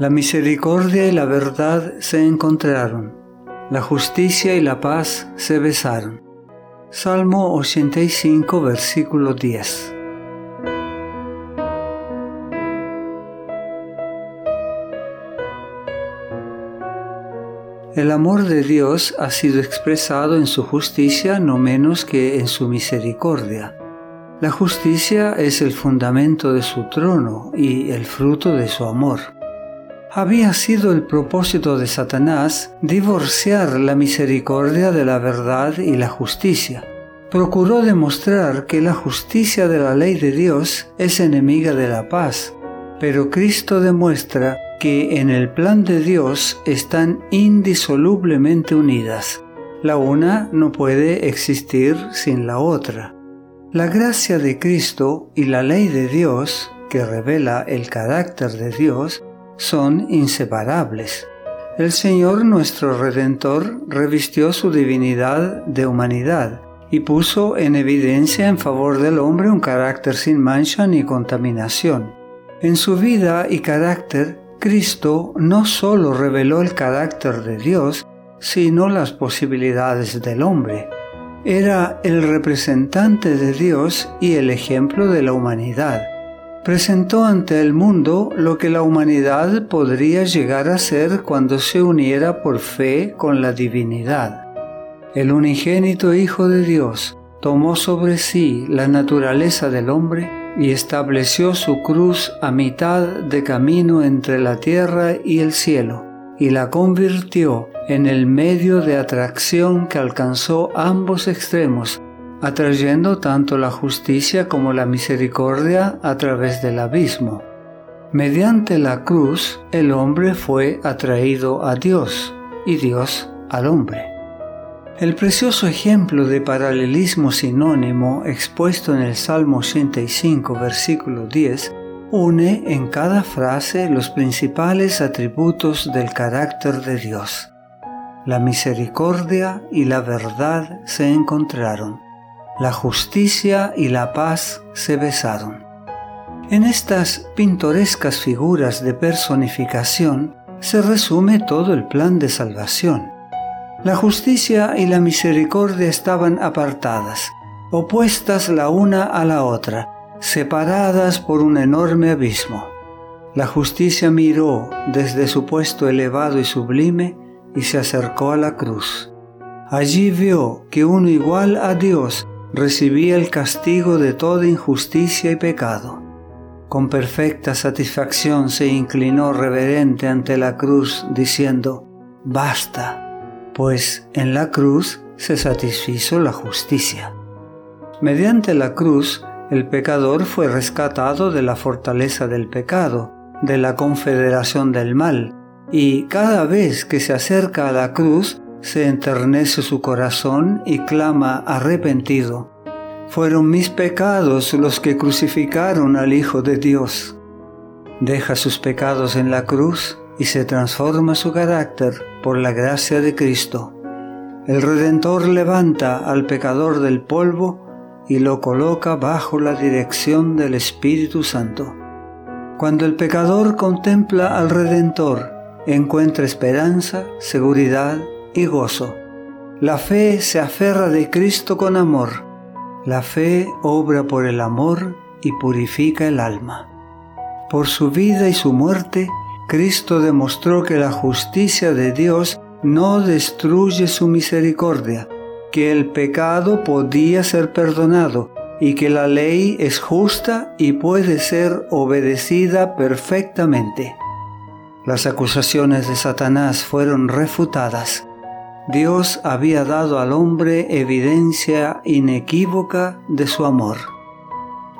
La misericordia y la verdad se encontraron, la justicia y la paz se besaron. Salmo 85, versículo 10. El amor de Dios ha sido expresado en su justicia no menos que en su misericordia. La justicia es el fundamento de su trono y el fruto de su amor. Había sido el propósito de Satanás divorciar la misericordia de la verdad y la justicia. Procuró demostrar que la justicia de la ley de Dios es enemiga de la paz, pero Cristo demuestra que en el plan de Dios están indisolublemente unidas. La una no puede existir sin la otra. La gracia de Cristo y la ley de Dios, que revela el carácter de Dios, son inseparables. El Señor nuestro Redentor revistió su divinidad de humanidad y puso en evidencia en favor del hombre un carácter sin mancha ni contaminación. En su vida y carácter Cristo no solo reveló el carácter de Dios, sino las posibilidades del hombre. Era el representante de Dios y el ejemplo de la humanidad. Presentó ante el mundo lo que la humanidad podría llegar a ser cuando se uniera por fe con la divinidad. El unigénito Hijo de Dios tomó sobre sí la naturaleza del hombre y estableció su cruz a mitad de camino entre la tierra y el cielo, y la convirtió en el medio de atracción que alcanzó ambos extremos, atrayendo tanto la justicia como la misericordia a través del abismo. Mediante la cruz el hombre fue atraído a Dios y Dios al hombre. El precioso ejemplo de paralelismo sinónimo expuesto en el Salmo 85, versículo 10, une en cada frase los principales atributos del carácter de Dios. La misericordia y la verdad se encontraron, la justicia y la paz se besaron. En estas pintorescas figuras de personificación se resume todo el plan de salvación la justicia y la misericordia estaban apartadas, opuestas la una a la otra, separadas por un enorme abismo. La justicia miró desde su puesto elevado y sublime y se acercó a la cruz. Allí vio que uno igual a Dios recibía el castigo de toda injusticia y pecado. Con perfecta satisfacción se inclinó reverente ante la cruz, diciendo, Basta pues en la cruz se satisfizo la justicia. Mediante la cruz, el pecador fue rescatado de la fortaleza del pecado, de la confederación del mal, y cada vez que se acerca a la cruz, se enternece su corazón y clama arrepentido. Fueron mis pecados los que crucificaron al Hijo de Dios. Deja sus pecados en la cruz y se transforma su carácter por la gracia de Cristo. El Redentor levanta al pecador del polvo y lo coloca bajo la dirección del Espíritu Santo. Cuando el pecador contempla al Redentor, encuentra esperanza, seguridad y gozo. La fe se aferra de Cristo con amor. La fe obra por el amor y purifica el alma. Por su vida y su muerte, Cristo demostró que la justicia de Dios no destruye su misericordia, que el pecado podía ser perdonado y que la ley es justa y puede ser obedecida perfectamente. Las acusaciones de Satanás fueron refutadas. Dios había dado al hombre evidencia inequívoca de su amor.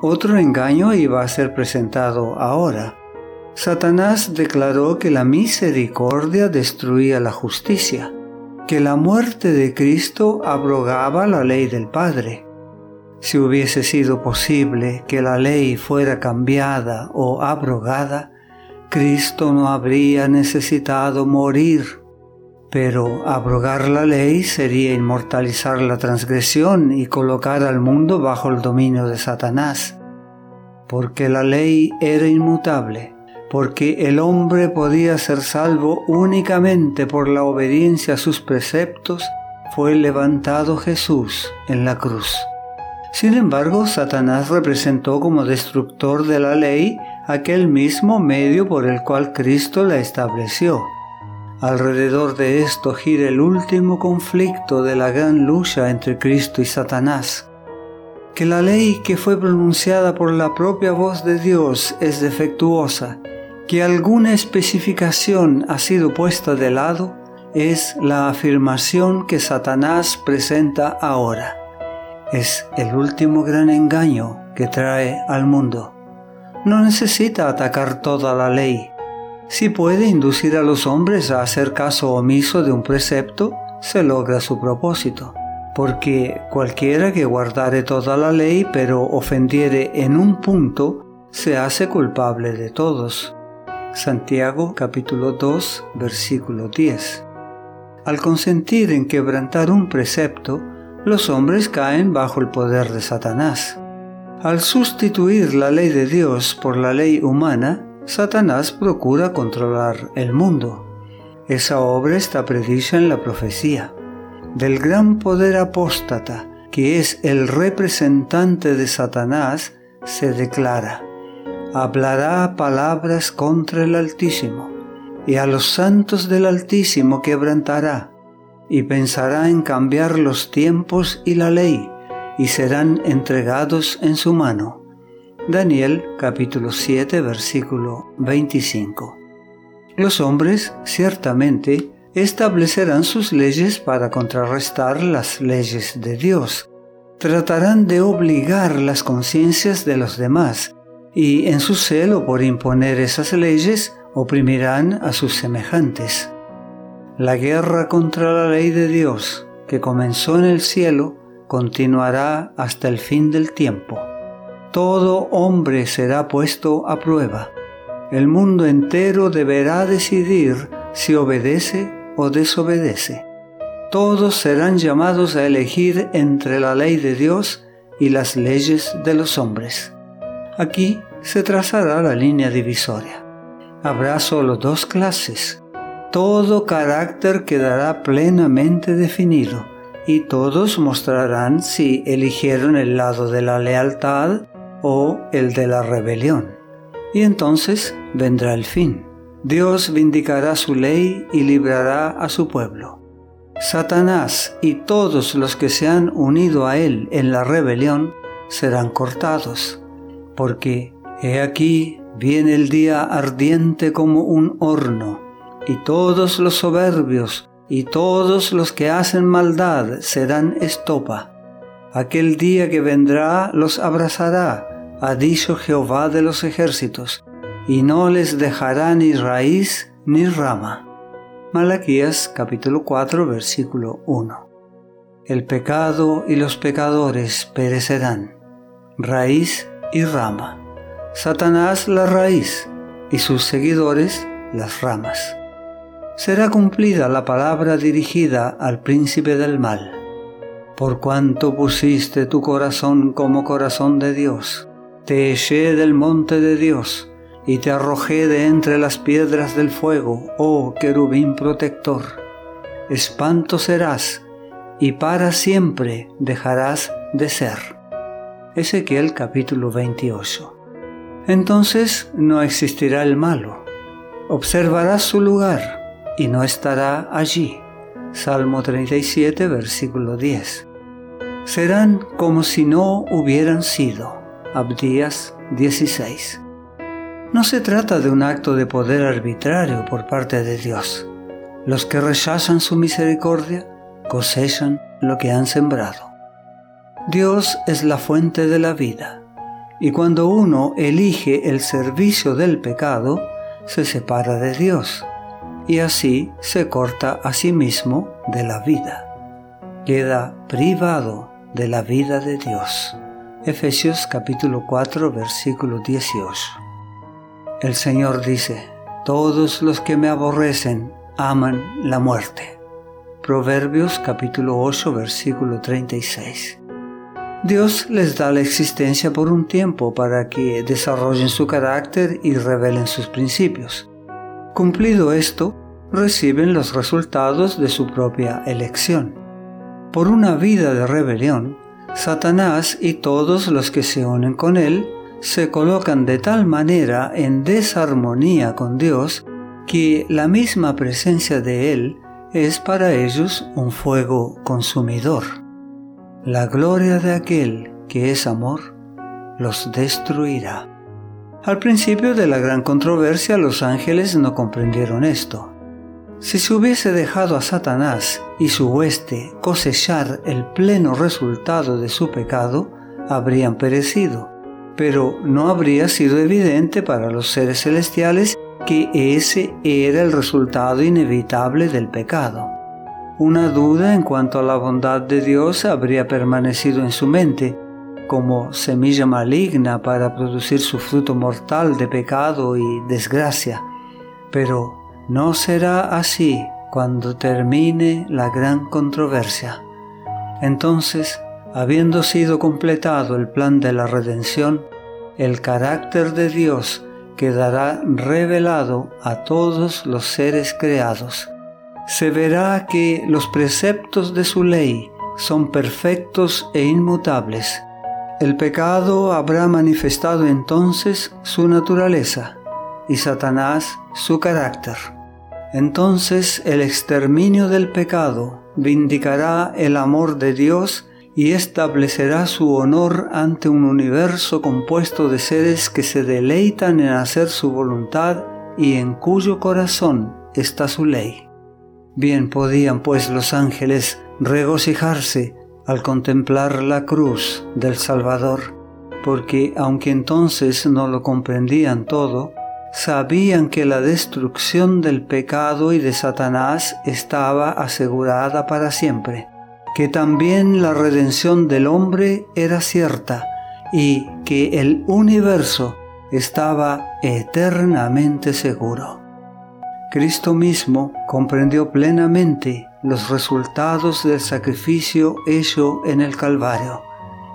Otro engaño iba a ser presentado ahora. Satanás declaró que la misericordia destruía la justicia, que la muerte de Cristo abrogaba la ley del Padre. Si hubiese sido posible que la ley fuera cambiada o abrogada, Cristo no habría necesitado morir. Pero abrogar la ley sería inmortalizar la transgresión y colocar al mundo bajo el dominio de Satanás. Porque la ley era inmutable, porque el hombre podía ser salvo únicamente por la obediencia a sus preceptos, fue levantado Jesús en la cruz. Sin embargo, Satanás representó como destructor de la ley aquel mismo medio por el cual Cristo la estableció. Alrededor de esto gira el último conflicto de la gran lucha entre Cristo y Satanás. Que la ley que fue pronunciada por la propia voz de Dios es defectuosa, que alguna especificación ha sido puesta de lado, es la afirmación que Satanás presenta ahora es el último gran engaño que trae al mundo. No necesita atacar toda la ley. Si puede inducir a los hombres a hacer caso omiso de un precepto, se logra su propósito. Porque cualquiera que guardare toda la ley pero ofendiere en un punto, se hace culpable de todos. Santiago capítulo 2 versículo 10. Al consentir en quebrantar un precepto, los hombres caen bajo el poder de Satanás. Al sustituir la ley de Dios por la ley humana, Satanás procura controlar el mundo. Esa obra está predicha en la profecía. Del gran poder apóstata, que es el representante de Satanás, se declara, hablará palabras contra el Altísimo, y a los santos del Altísimo quebrantará y pensará en cambiar los tiempos y la ley, y serán entregados en su mano. Daniel capítulo 7 versículo 25. Los hombres ciertamente establecerán sus leyes para contrarrestar las leyes de Dios. Tratarán de obligar las conciencias de los demás y en su celo por imponer esas leyes oprimirán a sus semejantes. La guerra contra la ley de Dios, que comenzó en el cielo, continuará hasta el fin del tiempo. Todo hombre será puesto a prueba. El mundo entero deberá decidir si obedece o desobedece. Todos serán llamados a elegir entre la ley de Dios y las leyes de los hombres. Aquí se trazará la línea divisoria. Habrá solo dos clases, todo carácter quedará plenamente definido y todos mostrarán si eligieron el lado de la lealtad o el de la rebelión. Y entonces vendrá el fin. Dios vindicará su ley y librará a su pueblo. Satanás y todos los que se han unido a él en la rebelión serán cortados, porque he aquí viene el día ardiente como un horno y todos los soberbios y todos los que hacen maldad serán estopa. Aquel día que vendrá los abrazará, ha dicho Jehová de los ejércitos, y no les dejará ni raíz ni rama. Malaquías capítulo 4 versículo 1. El pecado y los pecadores perecerán, raíz y rama. Satanás la raíz y sus seguidores las ramas será cumplida la palabra dirigida al príncipe del mal. Por cuanto pusiste tu corazón como corazón de Dios, te eché del monte de Dios, y te arrojé de entre las piedras del fuego, oh querubín protector. Espanto serás, y para siempre dejarás de ser. Ezequiel capítulo 28. Entonces no existirá el malo. Observarás su lugar y no estará allí. Salmo 37, versículo 10. Serán como si no hubieran sido. Abdías 16. No se trata de un acto de poder arbitrario por parte de Dios. Los que rechazan su misericordia cosechan lo que han sembrado. Dios es la fuente de la vida, y cuando uno elige el servicio del pecado, se separa de Dios y así se corta a sí mismo de la vida. Queda privado de la vida de Dios. Efesios capítulo 4 versículo 18. El Señor dice, todos los que me aborrecen aman la muerte. Proverbios capítulo 8 versículo 36. Dios les da la existencia por un tiempo para que desarrollen su carácter y revelen sus principios. Cumplido esto, reciben los resultados de su propia elección. Por una vida de rebelión, Satanás y todos los que se unen con él se colocan de tal manera en desarmonía con Dios que la misma presencia de Él es para ellos un fuego consumidor. La gloria de aquel que es amor los destruirá. Al principio de la gran controversia los ángeles no comprendieron esto. Si se hubiese dejado a Satanás y su hueste cosechar el pleno resultado de su pecado, habrían perecido, pero no habría sido evidente para los seres celestiales que ese era el resultado inevitable del pecado. Una duda en cuanto a la bondad de Dios habría permanecido en su mente, como semilla maligna para producir su fruto mortal de pecado y desgracia. Pero no será así cuando termine la gran controversia. Entonces, habiendo sido completado el plan de la redención, el carácter de Dios quedará revelado a todos los seres creados se verá que los preceptos de su ley son perfectos e inmutables. El pecado habrá manifestado entonces su naturaleza y Satanás su carácter. Entonces el exterminio del pecado vindicará el amor de Dios y establecerá su honor ante un universo compuesto de seres que se deleitan en hacer su voluntad y en cuyo corazón está su ley. Bien podían pues los ángeles regocijarse al contemplar la cruz del Salvador, porque aunque entonces no lo comprendían todo, sabían que la destrucción del pecado y de Satanás estaba asegurada para siempre, que también la redención del hombre era cierta y que el universo estaba eternamente seguro. Cristo mismo comprendió plenamente los resultados del sacrificio hecho en el Calvario.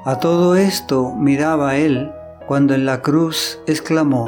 A todo esto miraba él cuando en la cruz exclamó,